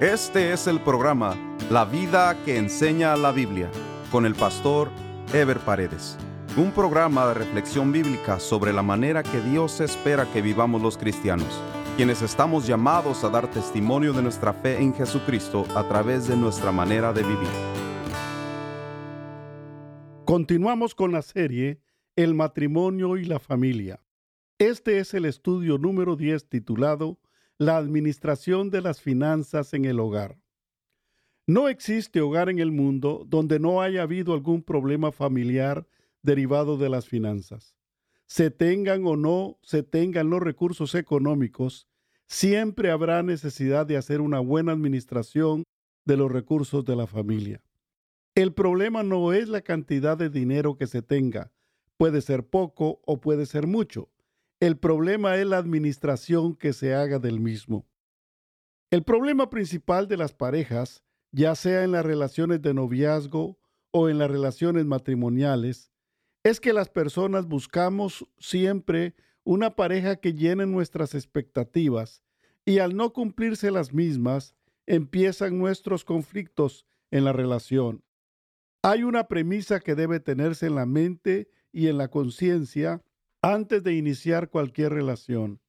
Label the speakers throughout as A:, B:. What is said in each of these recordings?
A: Este es el programa La vida que enseña la Biblia con el pastor Ever Paredes. Un programa de reflexión bíblica sobre la manera que Dios espera que vivamos los cristianos, quienes estamos llamados a dar testimonio de nuestra fe en Jesucristo a través de nuestra manera de vivir.
B: Continuamos con la serie El matrimonio y la familia. Este es el estudio número 10 titulado la administración de las finanzas en el hogar. No existe hogar en el mundo donde no haya habido algún problema familiar derivado de las finanzas. Se tengan o no se tengan los recursos económicos, siempre habrá necesidad de hacer una buena administración de los recursos de la familia. El problema no es la cantidad de dinero que se tenga, puede ser poco o puede ser mucho. El problema es la administración que se haga del mismo. El problema principal de las parejas, ya sea en las relaciones de noviazgo o en las relaciones matrimoniales, es que las personas buscamos siempre una pareja que llene nuestras expectativas y al no cumplirse las mismas, empiezan nuestros conflictos en la relación. Hay una premisa que debe tenerse en la mente y en la conciencia antes de iniciar cualquier relación.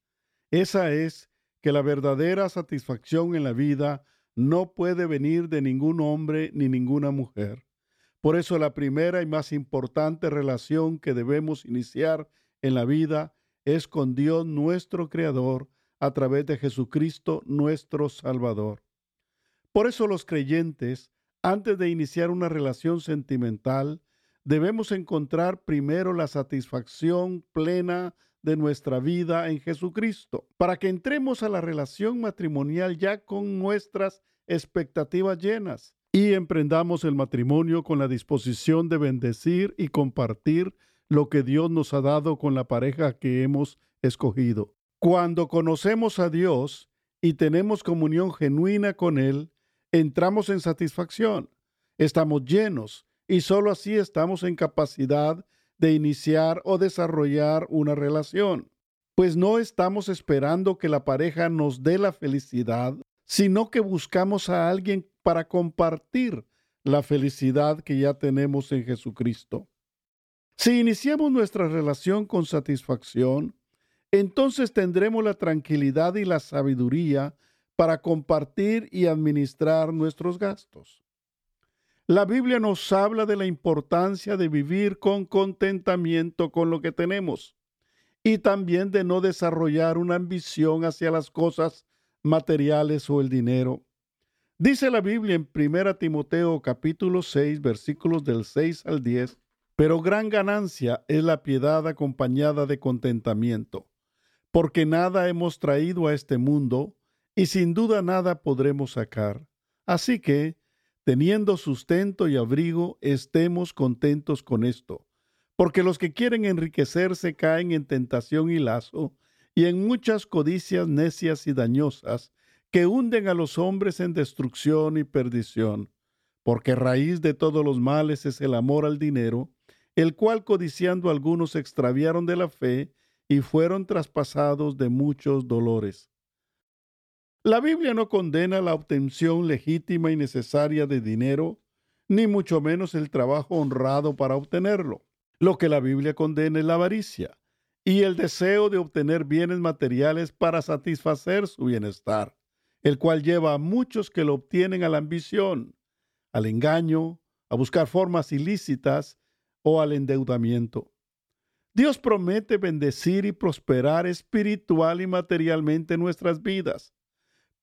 B: Esa es que la verdadera satisfacción en la vida no puede venir de ningún hombre ni ninguna mujer. Por eso la primera y más importante relación que debemos iniciar en la vida es con Dios nuestro Creador a través de Jesucristo nuestro Salvador. Por eso los creyentes, antes de iniciar una relación sentimental, debemos encontrar primero la satisfacción plena de nuestra vida en Jesucristo, para que entremos a la relación matrimonial ya con nuestras expectativas llenas y emprendamos el matrimonio con la disposición de bendecir y compartir lo que Dios nos ha dado con la pareja que hemos escogido. Cuando conocemos a Dios y tenemos comunión genuina con Él, entramos en satisfacción, estamos llenos y sólo así estamos en capacidad de iniciar o desarrollar una relación, pues no estamos esperando que la pareja nos dé la felicidad, sino que buscamos a alguien para compartir la felicidad que ya tenemos en Jesucristo. Si iniciamos nuestra relación con satisfacción, entonces tendremos la tranquilidad y la sabiduría para compartir y administrar nuestros gastos. La Biblia nos habla de la importancia de vivir con contentamiento con lo que tenemos y también de no desarrollar una ambición hacia las cosas materiales o el dinero. Dice la Biblia en 1 Timoteo capítulo 6 versículos del 6 al 10, pero gran ganancia es la piedad acompañada de contentamiento, porque nada hemos traído a este mundo y sin duda nada podremos sacar. Así que, teniendo sustento y abrigo, estemos contentos con esto. Porque los que quieren enriquecerse caen en tentación y lazo, y en muchas codicias necias y dañosas, que hunden a los hombres en destrucción y perdición. Porque raíz de todos los males es el amor al dinero, el cual codiciando algunos extraviaron de la fe y fueron traspasados de muchos dolores. La Biblia no condena la obtención legítima y necesaria de dinero, ni mucho menos el trabajo honrado para obtenerlo. Lo que la Biblia condena es la avaricia y el deseo de obtener bienes materiales para satisfacer su bienestar, el cual lleva a muchos que lo obtienen a la ambición, al engaño, a buscar formas ilícitas o al endeudamiento. Dios promete bendecir y prosperar espiritual y materialmente nuestras vidas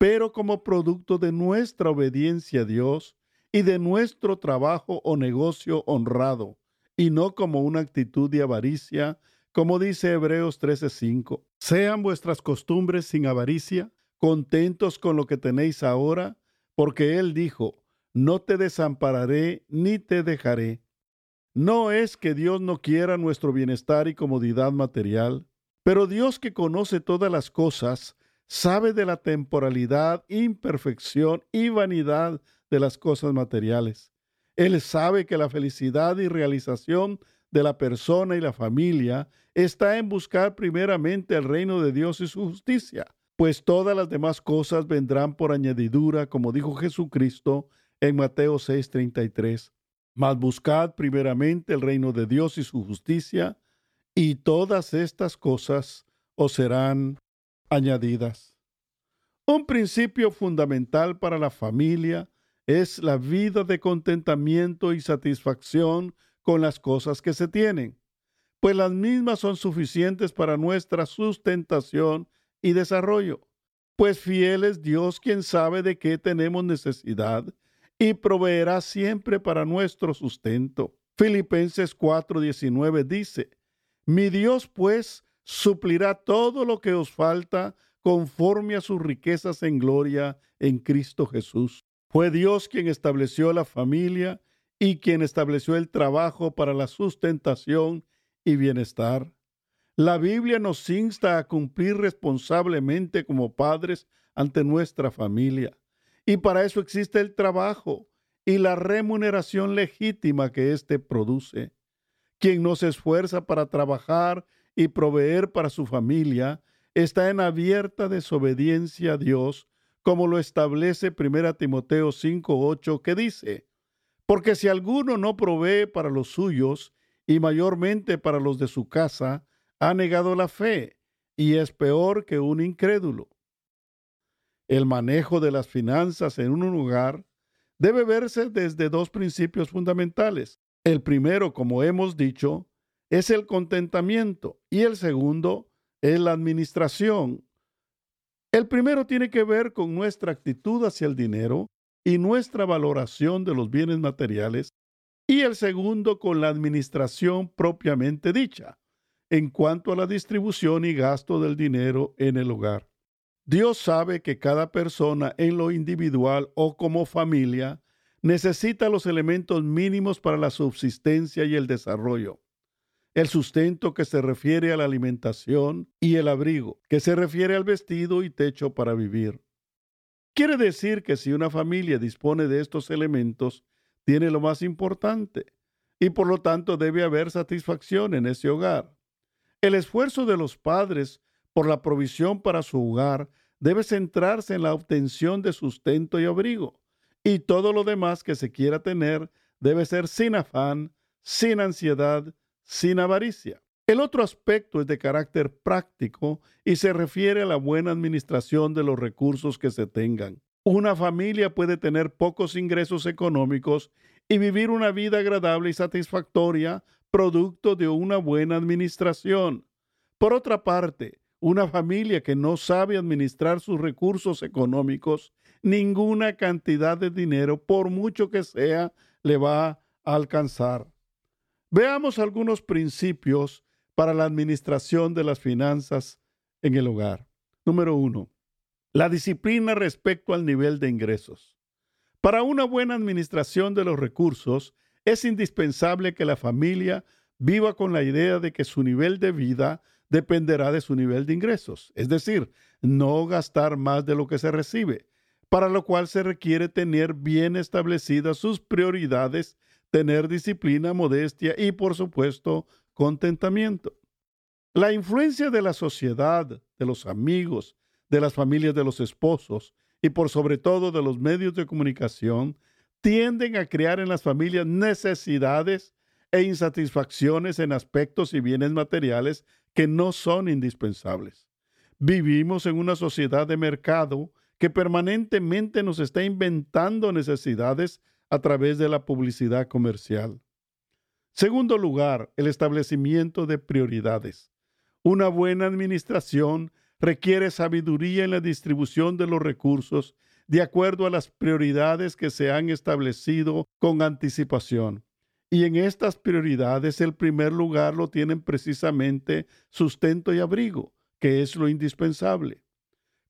B: pero como producto de nuestra obediencia a Dios y de nuestro trabajo o negocio honrado, y no como una actitud de avaricia, como dice Hebreos 13:5. Sean vuestras costumbres sin avaricia, contentos con lo que tenéis ahora, porque Él dijo, no te desampararé ni te dejaré. No es que Dios no quiera nuestro bienestar y comodidad material, pero Dios que conoce todas las cosas, sabe de la temporalidad, imperfección y vanidad de las cosas materiales. Él sabe que la felicidad y realización de la persona y la familia está en buscar primeramente el reino de Dios y su justicia, pues todas las demás cosas vendrán por añadidura, como dijo Jesucristo en Mateo 6:33. Mas buscad primeramente el reino de Dios y su justicia, y todas estas cosas os serán añadidas. Un principio fundamental para la familia es la vida de contentamiento y satisfacción con las cosas que se tienen, pues las mismas son suficientes para nuestra sustentación y desarrollo. Pues fiel es Dios quien sabe de qué tenemos necesidad y proveerá siempre para nuestro sustento. Filipenses 4:19 dice, Mi Dios pues suplirá todo lo que os falta conforme a sus riquezas en gloria en Cristo Jesús. Fue Dios quien estableció la familia y quien estableció el trabajo para la sustentación y bienestar. La Biblia nos insta a cumplir responsablemente como padres ante nuestra familia. Y para eso existe el trabajo y la remuneración legítima que éste produce. Quien no se esfuerza para trabajar y proveer para su familia está en abierta desobediencia a Dios, como lo establece 1 Timoteo 5:8, que dice: Porque si alguno no provee para los suyos, y mayormente para los de su casa, ha negado la fe y es peor que un incrédulo. El manejo de las finanzas en un hogar debe verse desde dos principios fundamentales. El primero, como hemos dicho, es el contentamiento y el segundo es la administración. El primero tiene que ver con nuestra actitud hacia el dinero y nuestra valoración de los bienes materiales y el segundo con la administración propiamente dicha en cuanto a la distribución y gasto del dinero en el hogar. Dios sabe que cada persona en lo individual o como familia necesita los elementos mínimos para la subsistencia y el desarrollo. El sustento que se refiere a la alimentación y el abrigo, que se refiere al vestido y techo para vivir. Quiere decir que si una familia dispone de estos elementos, tiene lo más importante y por lo tanto debe haber satisfacción en ese hogar. El esfuerzo de los padres por la provisión para su hogar debe centrarse en la obtención de sustento y abrigo, y todo lo demás que se quiera tener debe ser sin afán, sin ansiedad, sin avaricia. El otro aspecto es de carácter práctico y se refiere a la buena administración de los recursos que se tengan. Una familia puede tener pocos ingresos económicos y vivir una vida agradable y satisfactoria producto de una buena administración. Por otra parte, una familia que no sabe administrar sus recursos económicos, ninguna cantidad de dinero, por mucho que sea, le va a alcanzar. Veamos algunos principios para la administración de las finanzas en el hogar. Número uno, la disciplina respecto al nivel de ingresos. Para una buena administración de los recursos, es indispensable que la familia viva con la idea de que su nivel de vida dependerá de su nivel de ingresos, es decir, no gastar más de lo que se recibe, para lo cual se requiere tener bien establecidas sus prioridades, tener disciplina, modestia y, por supuesto, contentamiento. La influencia de la sociedad, de los amigos, de las familias de los esposos y por sobre todo de los medios de comunicación tienden a crear en las familias necesidades e insatisfacciones en aspectos y bienes materiales que no son indispensables. Vivimos en una sociedad de mercado que permanentemente nos está inventando necesidades a través de la publicidad comercial. Segundo lugar, el establecimiento de prioridades. Una buena administración requiere sabiduría en la distribución de los recursos de acuerdo a las prioridades que se han establecido con anticipación. Y en estas prioridades el primer lugar lo tienen precisamente sustento y abrigo, que es lo indispensable.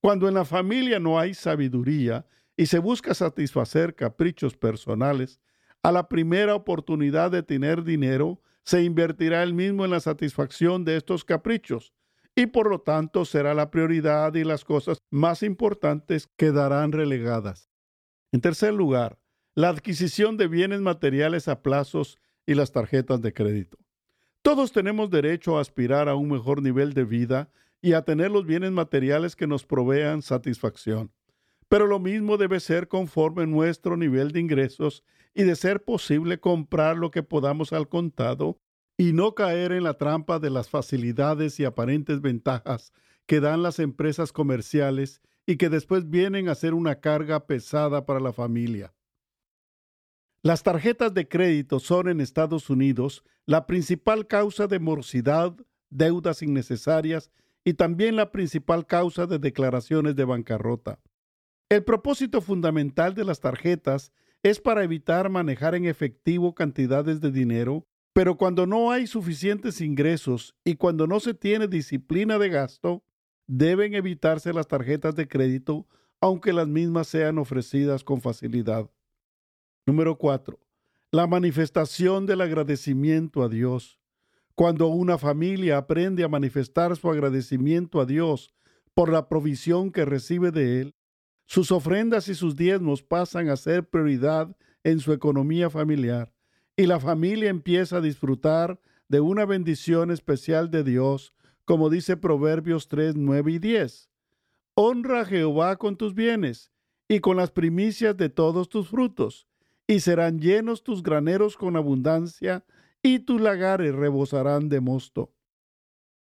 B: Cuando en la familia no hay sabiduría y se busca satisfacer caprichos personales, a la primera oportunidad de tener dinero, se invertirá el mismo en la satisfacción de estos caprichos, y por lo tanto será la prioridad y las cosas más importantes quedarán relegadas. En tercer lugar, la adquisición de bienes materiales a plazos y las tarjetas de crédito. Todos tenemos derecho a aspirar a un mejor nivel de vida y a tener los bienes materiales que nos provean satisfacción. Pero lo mismo debe ser conforme nuestro nivel de ingresos y de ser posible comprar lo que podamos al contado y no caer en la trampa de las facilidades y aparentes ventajas que dan las empresas comerciales y que después vienen a ser una carga pesada para la familia. Las tarjetas de crédito son en Estados Unidos la principal causa de morosidad, deudas innecesarias y también la principal causa de declaraciones de bancarrota. El propósito fundamental de las tarjetas es para evitar manejar en efectivo cantidades de dinero, pero cuando no hay suficientes ingresos y cuando no se tiene disciplina de gasto, deben evitarse las tarjetas de crédito, aunque las mismas sean ofrecidas con facilidad. Número 4. La manifestación del agradecimiento a Dios. Cuando una familia aprende a manifestar su agradecimiento a Dios por la provisión que recibe de Él, sus ofrendas y sus diezmos pasan a ser prioridad en su economía familiar y la familia empieza a disfrutar de una bendición especial de Dios, como dice Proverbios 3, 9 y 10. Honra a Jehová con tus bienes y con las primicias de todos tus frutos, y serán llenos tus graneros con abundancia, y tus lagares rebosarán de mosto.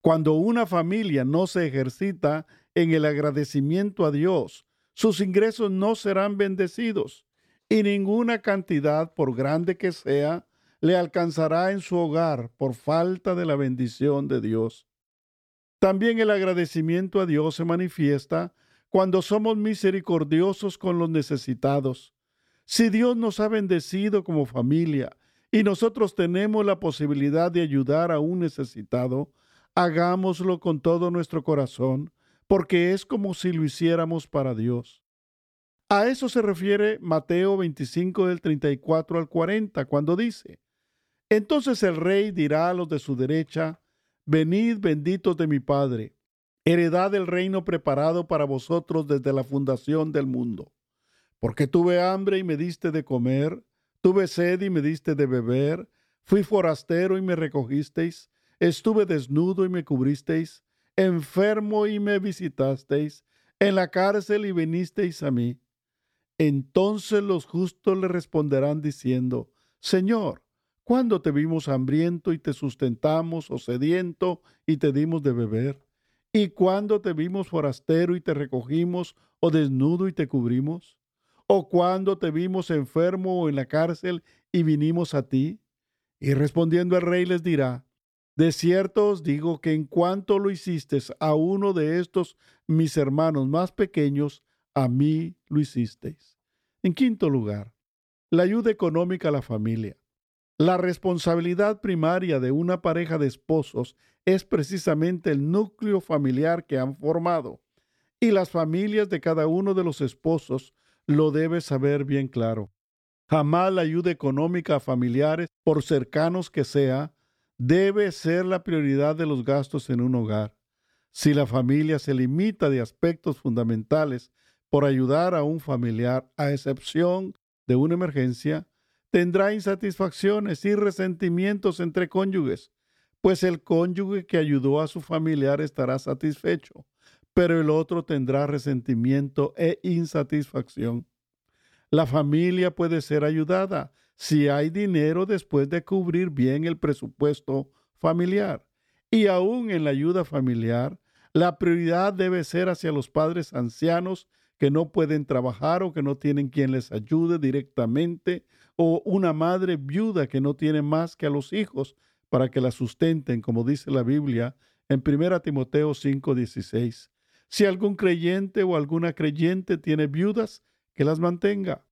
B: Cuando una familia no se ejercita en el agradecimiento a Dios, sus ingresos no serán bendecidos, y ninguna cantidad, por grande que sea, le alcanzará en su hogar por falta de la bendición de Dios. También el agradecimiento a Dios se manifiesta cuando somos misericordiosos con los necesitados. Si Dios nos ha bendecido como familia y nosotros tenemos la posibilidad de ayudar a un necesitado, hagámoslo con todo nuestro corazón, porque es como si lo hiciéramos para Dios. A eso se refiere Mateo 25 del 34 al 40, cuando dice, Entonces el rey dirá a los de su derecha, Venid benditos de mi Padre, heredad del reino preparado para vosotros desde la fundación del mundo porque tuve hambre y me diste de comer, tuve sed y me diste de beber, fui forastero y me recogisteis, estuve desnudo y me cubristeis, enfermo y me visitasteis, en la cárcel y vinisteis a mí. Entonces los justos le responderán diciendo, Señor, ¿cuándo te vimos hambriento y te sustentamos, o sediento y te dimos de beber? ¿Y cuándo te vimos forastero y te recogimos, o desnudo y te cubrimos? ¿O cuando te vimos enfermo o en la cárcel y vinimos a ti? Y respondiendo el rey les dirá, de cierto os digo que en cuanto lo hiciste a uno de estos mis hermanos más pequeños, a mí lo hicisteis. En quinto lugar, la ayuda económica a la familia. La responsabilidad primaria de una pareja de esposos es precisamente el núcleo familiar que han formado, y las familias de cada uno de los esposos lo debes saber bien claro. Jamás la ayuda económica a familiares, por cercanos que sea, debe ser la prioridad de los gastos en un hogar. Si la familia se limita de aspectos fundamentales por ayudar a un familiar, a excepción de una emergencia, tendrá insatisfacciones y resentimientos entre cónyuges, pues el cónyuge que ayudó a su familiar estará satisfecho, pero el otro tendrá resentimiento e insatisfacción. La familia puede ser ayudada si hay dinero después de cubrir bien el presupuesto familiar. Y aún en la ayuda familiar, la prioridad debe ser hacia los padres ancianos que no pueden trabajar o que no tienen quien les ayude directamente, o una madre viuda que no tiene más que a los hijos para que la sustenten, como dice la Biblia en 1 Timoteo 5:16. Si algún creyente o alguna creyente tiene viudas, que las mantenga.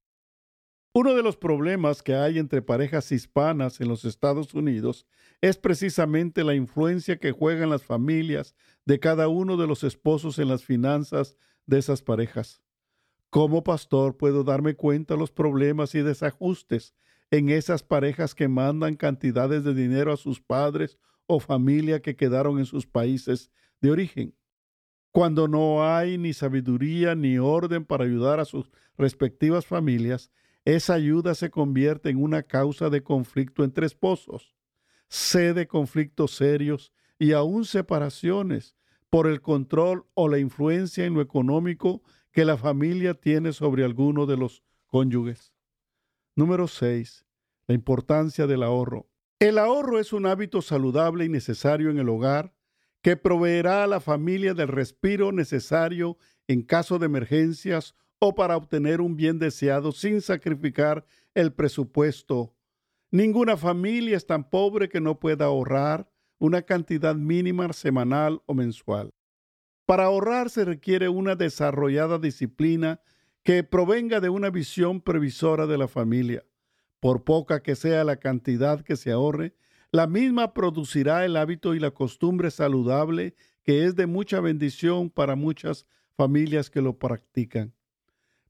B: Uno de los problemas que hay entre parejas hispanas en los Estados Unidos es precisamente la influencia que juegan las familias de cada uno de los esposos en las finanzas de esas parejas. Como pastor puedo darme cuenta de los problemas y desajustes en esas parejas que mandan cantidades de dinero a sus padres o familia que quedaron en sus países de origen cuando no hay ni sabiduría ni orden para ayudar a sus respectivas familias, esa ayuda se convierte en una causa de conflicto entre esposos. Sé de conflictos serios y aún separaciones por el control o la influencia en lo económico que la familia tiene sobre alguno de los cónyuges. Número 6. La importancia del ahorro. El ahorro es un hábito saludable y necesario en el hogar que proveerá a la familia del respiro necesario en caso de emergencias o para obtener un bien deseado sin sacrificar el presupuesto. Ninguna familia es tan pobre que no pueda ahorrar una cantidad mínima semanal o mensual. Para ahorrar se requiere una desarrollada disciplina que provenga de una visión previsora de la familia. Por poca que sea la cantidad que se ahorre, la misma producirá el hábito y la costumbre saludable que es de mucha bendición para muchas familias que lo practican.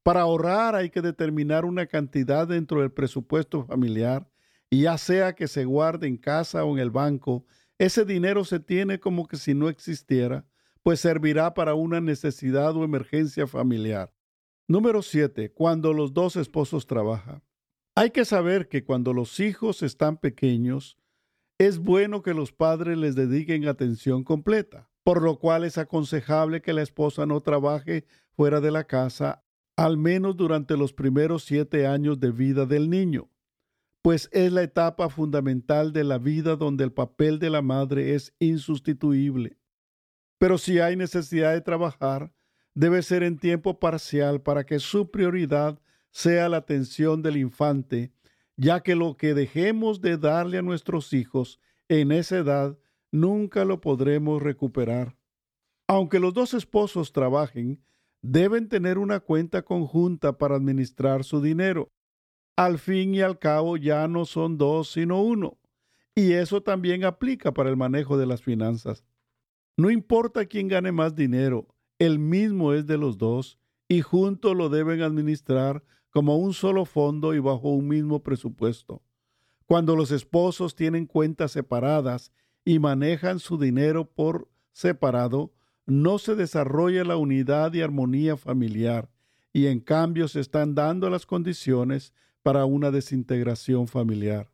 B: Para ahorrar hay que determinar una cantidad dentro del presupuesto familiar y ya sea que se guarde en casa o en el banco, ese dinero se tiene como que si no existiera, pues servirá para una necesidad o emergencia familiar. Número 7. Cuando los dos esposos trabajan. Hay que saber que cuando los hijos están pequeños, es bueno que los padres les dediquen atención completa, por lo cual es aconsejable que la esposa no trabaje fuera de la casa, al menos durante los primeros siete años de vida del niño pues es la etapa fundamental de la vida donde el papel de la madre es insustituible. Pero si hay necesidad de trabajar, debe ser en tiempo parcial para que su prioridad sea la atención del infante, ya que lo que dejemos de darle a nuestros hijos en esa edad nunca lo podremos recuperar. Aunque los dos esposos trabajen, deben tener una cuenta conjunta para administrar su dinero al fin y al cabo ya no son dos, sino uno. Y eso también aplica para el manejo de las finanzas. No importa quién gane más dinero, el mismo es de los dos y juntos lo deben administrar como un solo fondo y bajo un mismo presupuesto. Cuando los esposos tienen cuentas separadas y manejan su dinero por separado, no se desarrolla la unidad y armonía familiar y en cambio se están dando las condiciones para una desintegración familiar.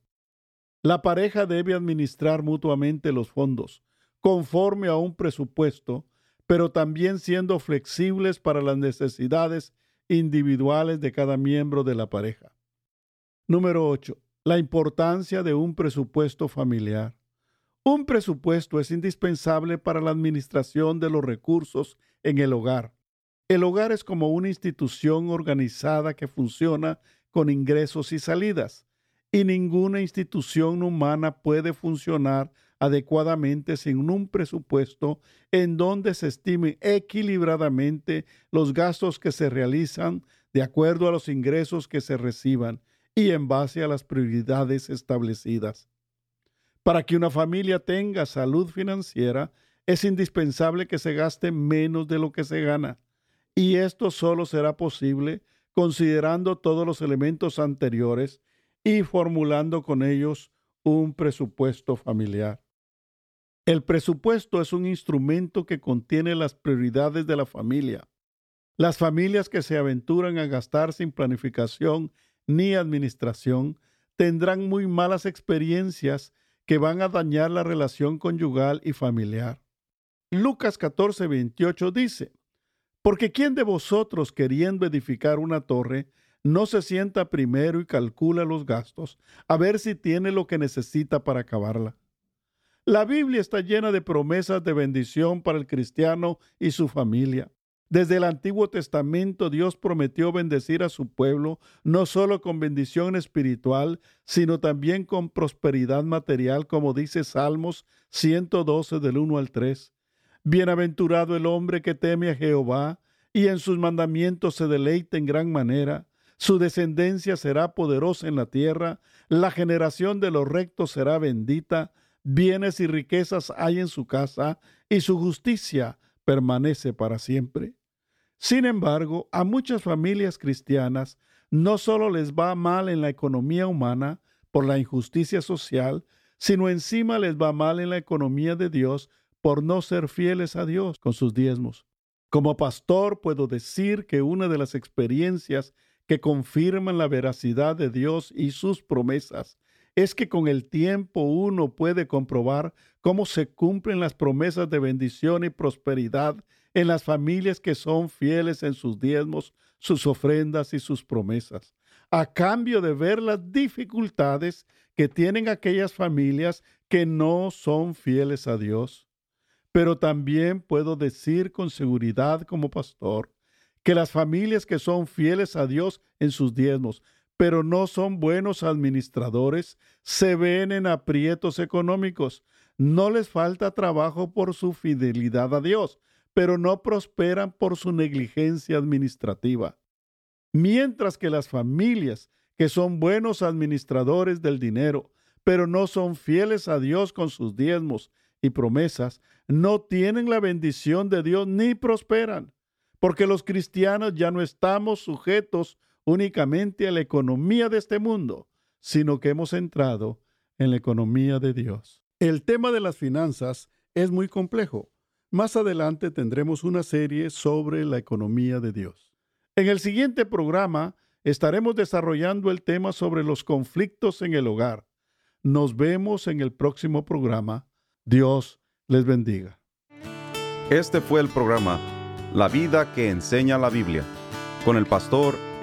B: La pareja debe administrar mutuamente los fondos conforme a un presupuesto, pero también siendo flexibles para las necesidades individuales de cada miembro de la pareja. Número 8. La importancia de un presupuesto familiar. Un presupuesto es indispensable para la administración de los recursos en el hogar. El hogar es como una institución organizada que funciona con ingresos y salidas, y ninguna institución humana puede funcionar adecuadamente sin un presupuesto en donde se estimen equilibradamente los gastos que se realizan de acuerdo a los ingresos que se reciban y en base a las prioridades establecidas. Para que una familia tenga salud financiera, es indispensable que se gaste menos de lo que se gana, y esto solo será posible considerando todos los elementos anteriores y formulando con ellos un presupuesto familiar. El presupuesto es un instrumento que contiene las prioridades de la familia. Las familias que se aventuran a gastar sin planificación ni administración tendrán muy malas experiencias que van a dañar la relación conyugal y familiar. Lucas 14:28 dice, porque ¿quién de vosotros queriendo edificar una torre no se sienta primero y calcula los gastos, a ver si tiene lo que necesita para acabarla? La Biblia está llena de promesas de bendición para el cristiano y su familia. Desde el Antiguo Testamento Dios prometió bendecir a su pueblo no solo con bendición espiritual, sino también con prosperidad material, como dice Salmos 112 del 1 al 3. Bienaventurado el hombre que teme a Jehová y en sus mandamientos se deleita en gran manera. Su descendencia será poderosa en la tierra, la generación de los rectos será bendita, bienes y riquezas hay en su casa, y su justicia permanece para siempre. Sin embargo, a muchas familias cristianas no solo les va mal en la economía humana por la injusticia social, sino encima les va mal en la economía de Dios por no ser fieles a Dios con sus diezmos. Como pastor puedo decir que una de las experiencias que confirman la veracidad de Dios y sus promesas es que con el tiempo uno puede comprobar cómo se cumplen las promesas de bendición y prosperidad en las familias que son fieles en sus diezmos, sus ofrendas y sus promesas, a cambio de ver las dificultades que tienen aquellas familias que no son fieles a Dios. Pero también puedo decir con seguridad como pastor que las familias que son fieles a Dios en sus diezmos, pero no son buenos administradores, se ven en aprietos económicos. No les falta trabajo por su fidelidad a Dios, pero no prosperan por su negligencia administrativa. Mientras que las familias que son buenos administradores del dinero, pero no son fieles a Dios con sus diezmos y promesas, no tienen la bendición de Dios ni prosperan, porque los cristianos ya no estamos sujetos únicamente a la economía de este mundo, sino que hemos entrado en la economía de Dios. El tema de las finanzas es muy complejo. Más adelante tendremos una serie sobre la economía de Dios. En el siguiente programa estaremos desarrollando el tema sobre los conflictos en el hogar. Nos vemos en el próximo programa. Dios les bendiga.
A: Este fue el programa La vida que enseña la Biblia con el pastor